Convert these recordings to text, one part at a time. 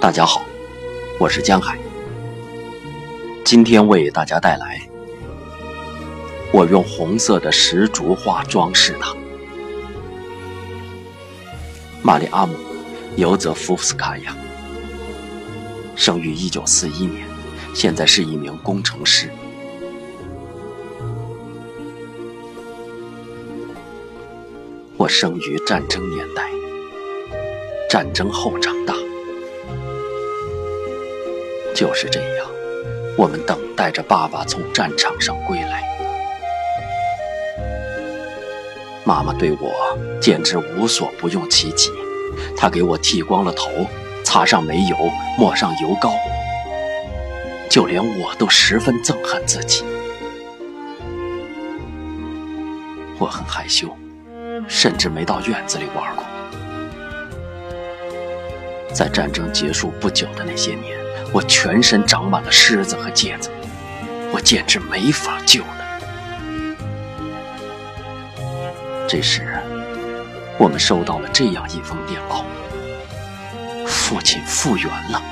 大家好，我是江海。今天为大家带来，我用红色的石竹花装饰它。玛丽阿姆·尤泽夫斯卡娅，生于一九四一年，现在是一名工程师。我生于战争年代，战争后长。就是这样，我们等待着爸爸从战场上归来。妈妈对我简直无所不用其极，她给我剃光了头，擦上煤油，抹上油膏，就连我都十分憎恨自己。我很害羞，甚至没到院子里玩过。在战争结束不久的那些年。我全身长满了虱子和疖子，我简直没法救了。这时，我们收到了这样一封电报：父亲复原了。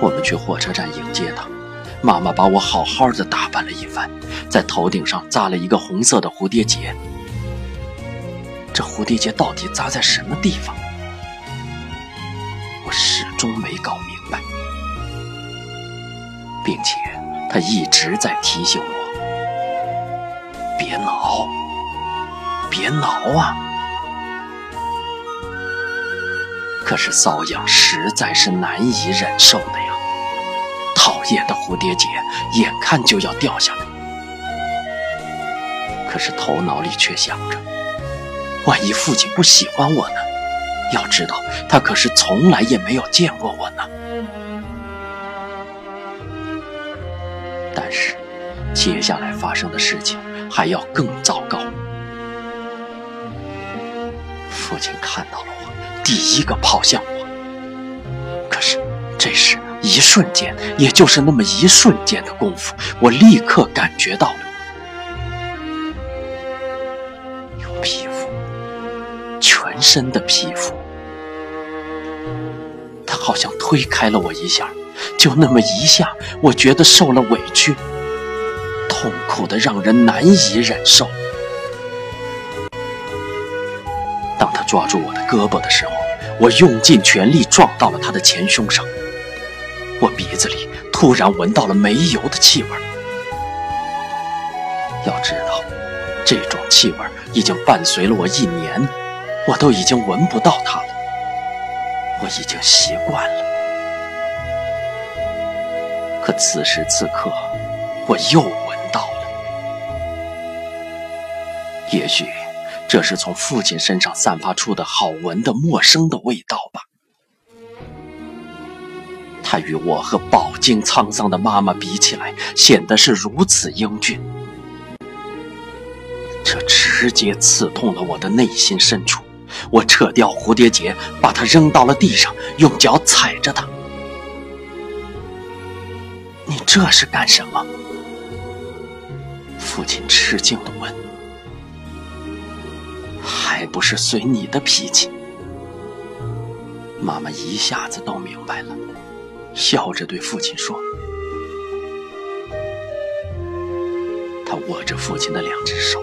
我们去火车站迎接他，妈妈把我好好的打扮了一番，在头顶上扎了一个红色的蝴蝶结。这蝴蝶结到底扎在什么地方？都没搞明白，并且他一直在提醒我：“别挠，别挠啊！”可是瘙痒实在是难以忍受的呀，讨厌的蝴蝶结眼看就要掉下来，可是头脑里却想着：万一父亲不喜欢我呢？要知道，他可是从来也没有见过我呢。但是，接下来发生的事情还要更糟糕。父亲看到了我，第一个跑向我。可是，这时一瞬间，也就是那么一瞬间的功夫，我立刻感觉到了全身的皮肤。他好像推开了我一下，就那么一下，我觉得受了委屈，痛苦的让人难以忍受。当他抓住我的胳膊的时候，我用尽全力撞到了他的前胸上，我鼻子里突然闻到了煤油的气味。要知道，这种气味已经伴随了我一年，我都已经闻不到它了。我已经习惯了，可此时此刻，我又闻到了。也许这是从父亲身上散发出的好闻的陌生的味道吧。他与我和饱经沧桑的妈妈比起来，显得是如此英俊。这直接刺痛了我的内心深处。我扯掉蝴蝶结，把它扔到了地上，用脚踩着它。你这是干什么？父亲吃惊地问。还不是随你的脾气。妈妈一下子都明白了，笑着对父亲说。他握着父亲的两只手，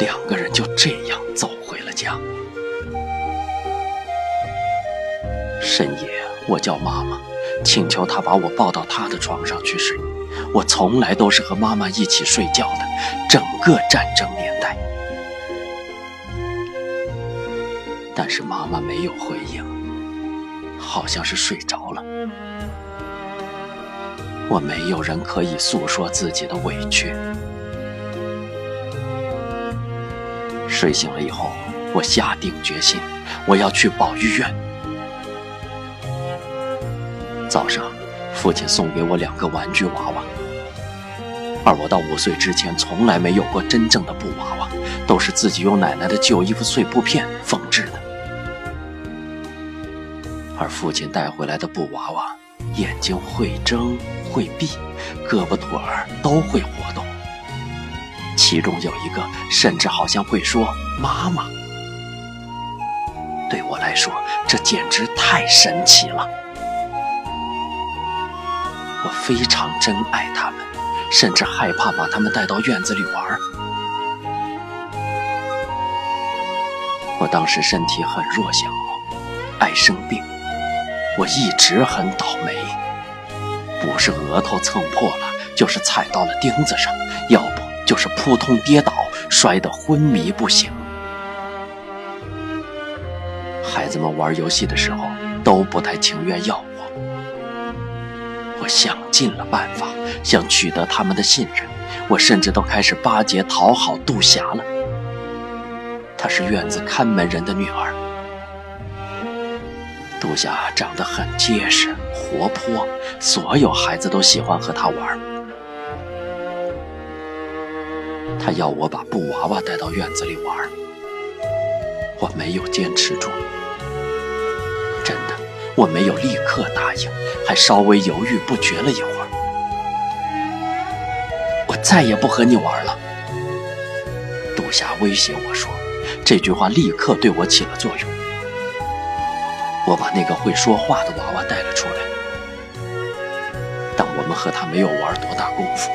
两个人就这样走。家。深夜，我叫妈妈，请求她把我抱到她的床上去睡。我从来都是和妈妈一起睡觉的，整个战争年代。但是妈妈没有回应，好像是睡着了。我没有人可以诉说自己的委屈。睡醒了以后。我下定决心，我要去保育院。早上，父亲送给我两个玩具娃娃，而我到五岁之前从来没有过真正的布娃娃，都是自己用奶奶的旧衣服碎布片缝制的。而父亲带回来的布娃娃，眼睛会睁会闭，胳膊腿儿都会活动，其中有一个甚至好像会说“妈妈”。对我来说，这简直太神奇了。我非常珍爱它们，甚至害怕把它们带到院子里玩。我当时身体很弱小，爱生病，我一直很倒霉，不是额头蹭破了，就是踩到了钉子上，要不就是扑通跌倒，摔得昏迷不醒。子们玩游戏的时候都不太情愿要我，我想尽了办法想取得他们的信任，我甚至都开始巴结讨好杜霞了。她是院子看门人的女儿，杜霞长得很结实活泼，所有孩子都喜欢和她玩。她要我把布娃娃带到院子里玩，我没有坚持住。我没有立刻答应，还稍微犹豫不决了一会儿。我再也不和你玩了。杜霞威胁我说，这句话立刻对我起了作用。我把那个会说话的娃娃带了出来。但我们和他没有玩多大功夫，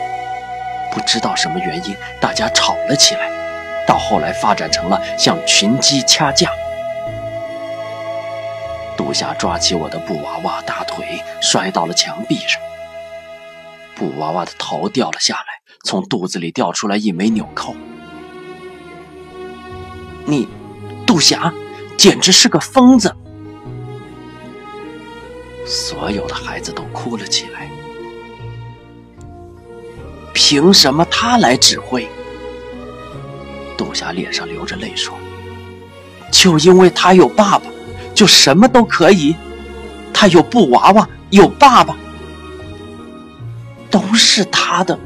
不知道什么原因，大家吵了起来，到后来发展成了像群鸡掐架。杜霞抓起我的布娃娃大腿，摔到了墙壁上。布娃娃的头掉了下来，从肚子里掉出来一枚纽扣。你，杜霞，简直是个疯子！所有的孩子都哭了起来。凭什么他来指挥？杜霞脸上流着泪说：“就因为他有爸爸。”就什么都可以，他有布娃娃，有爸爸，都是他的。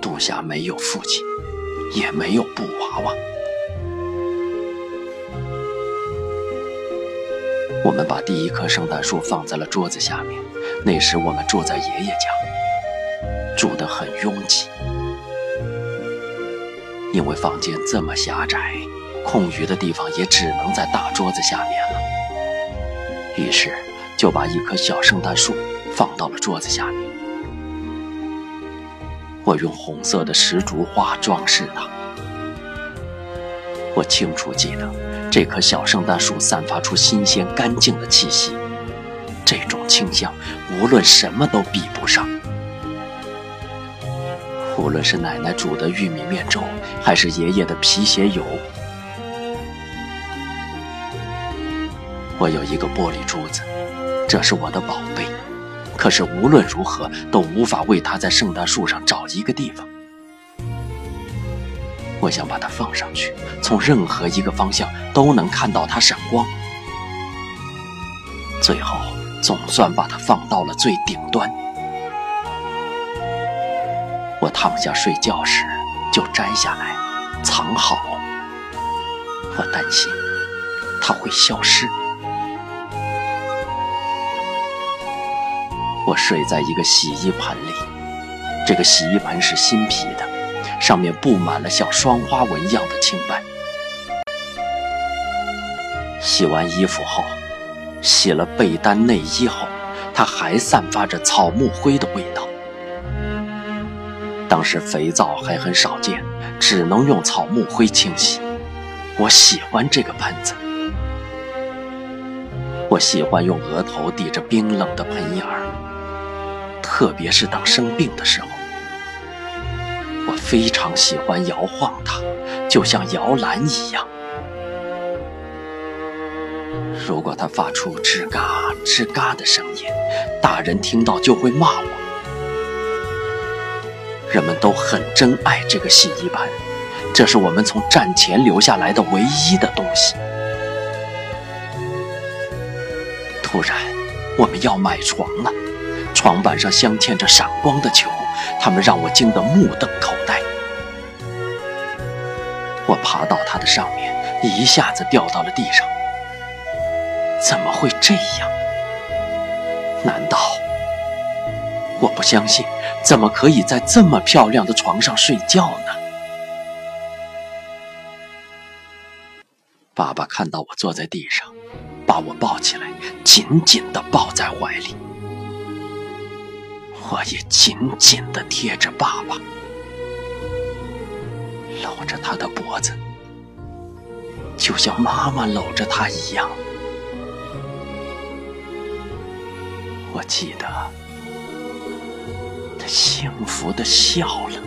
杜霞没有父亲，也没有布娃娃。我们把第一棵圣诞树放在了桌子下面。那时我们住在爷爷家，住得很拥挤，因为房间这么狭窄。空余的地方也只能在大桌子下面了，于是就把一棵小圣诞树放到了桌子下面。我用红色的石竹花装饰它。我清楚记得，这棵小圣诞树散发出新鲜干净的气息，这种清香无论什么都比不上。无论是奶奶煮的玉米面粥，还是爷爷的皮鞋油。我有一个玻璃珠子，这是我的宝贝。可是无论如何都无法为它在圣诞树上找一个地方。我想把它放上去，从任何一个方向都能看到它闪光。最后总算把它放到了最顶端。躺下睡觉时就摘下来，藏好。我担心它会消失。我睡在一个洗衣盆里，这个洗衣盆是新皮的，上面布满了像双花纹样的青斑。洗完衣服后，洗了被单、内衣后，它还散发着草木灰的味道。当时肥皂还很少见，只能用草木灰清洗。我喜欢这个盆子，我喜欢用额头抵着冰冷的盆眼儿。特别是当生病的时候，我非常喜欢摇晃它，就像摇篮一样。如果它发出吱嘎吱嘎的声音，大人听到就会骂我。人们都很珍爱这个洗衣板，这是我们从战前留下来的唯一的东西。突然，我们要买床了。床板上镶嵌着闪光的球，它们让我惊得目瞪口呆。我爬到它的上面，一下子掉到了地上。怎么会这样？难道我不相信？怎么可以在这么漂亮的床上睡觉呢？爸爸看到我坐在地上，把我抱起来，紧紧地抱在怀里。我也紧紧地贴着爸爸，搂着他的脖子，就像妈妈搂着他一样。我记得，幸福地笑了。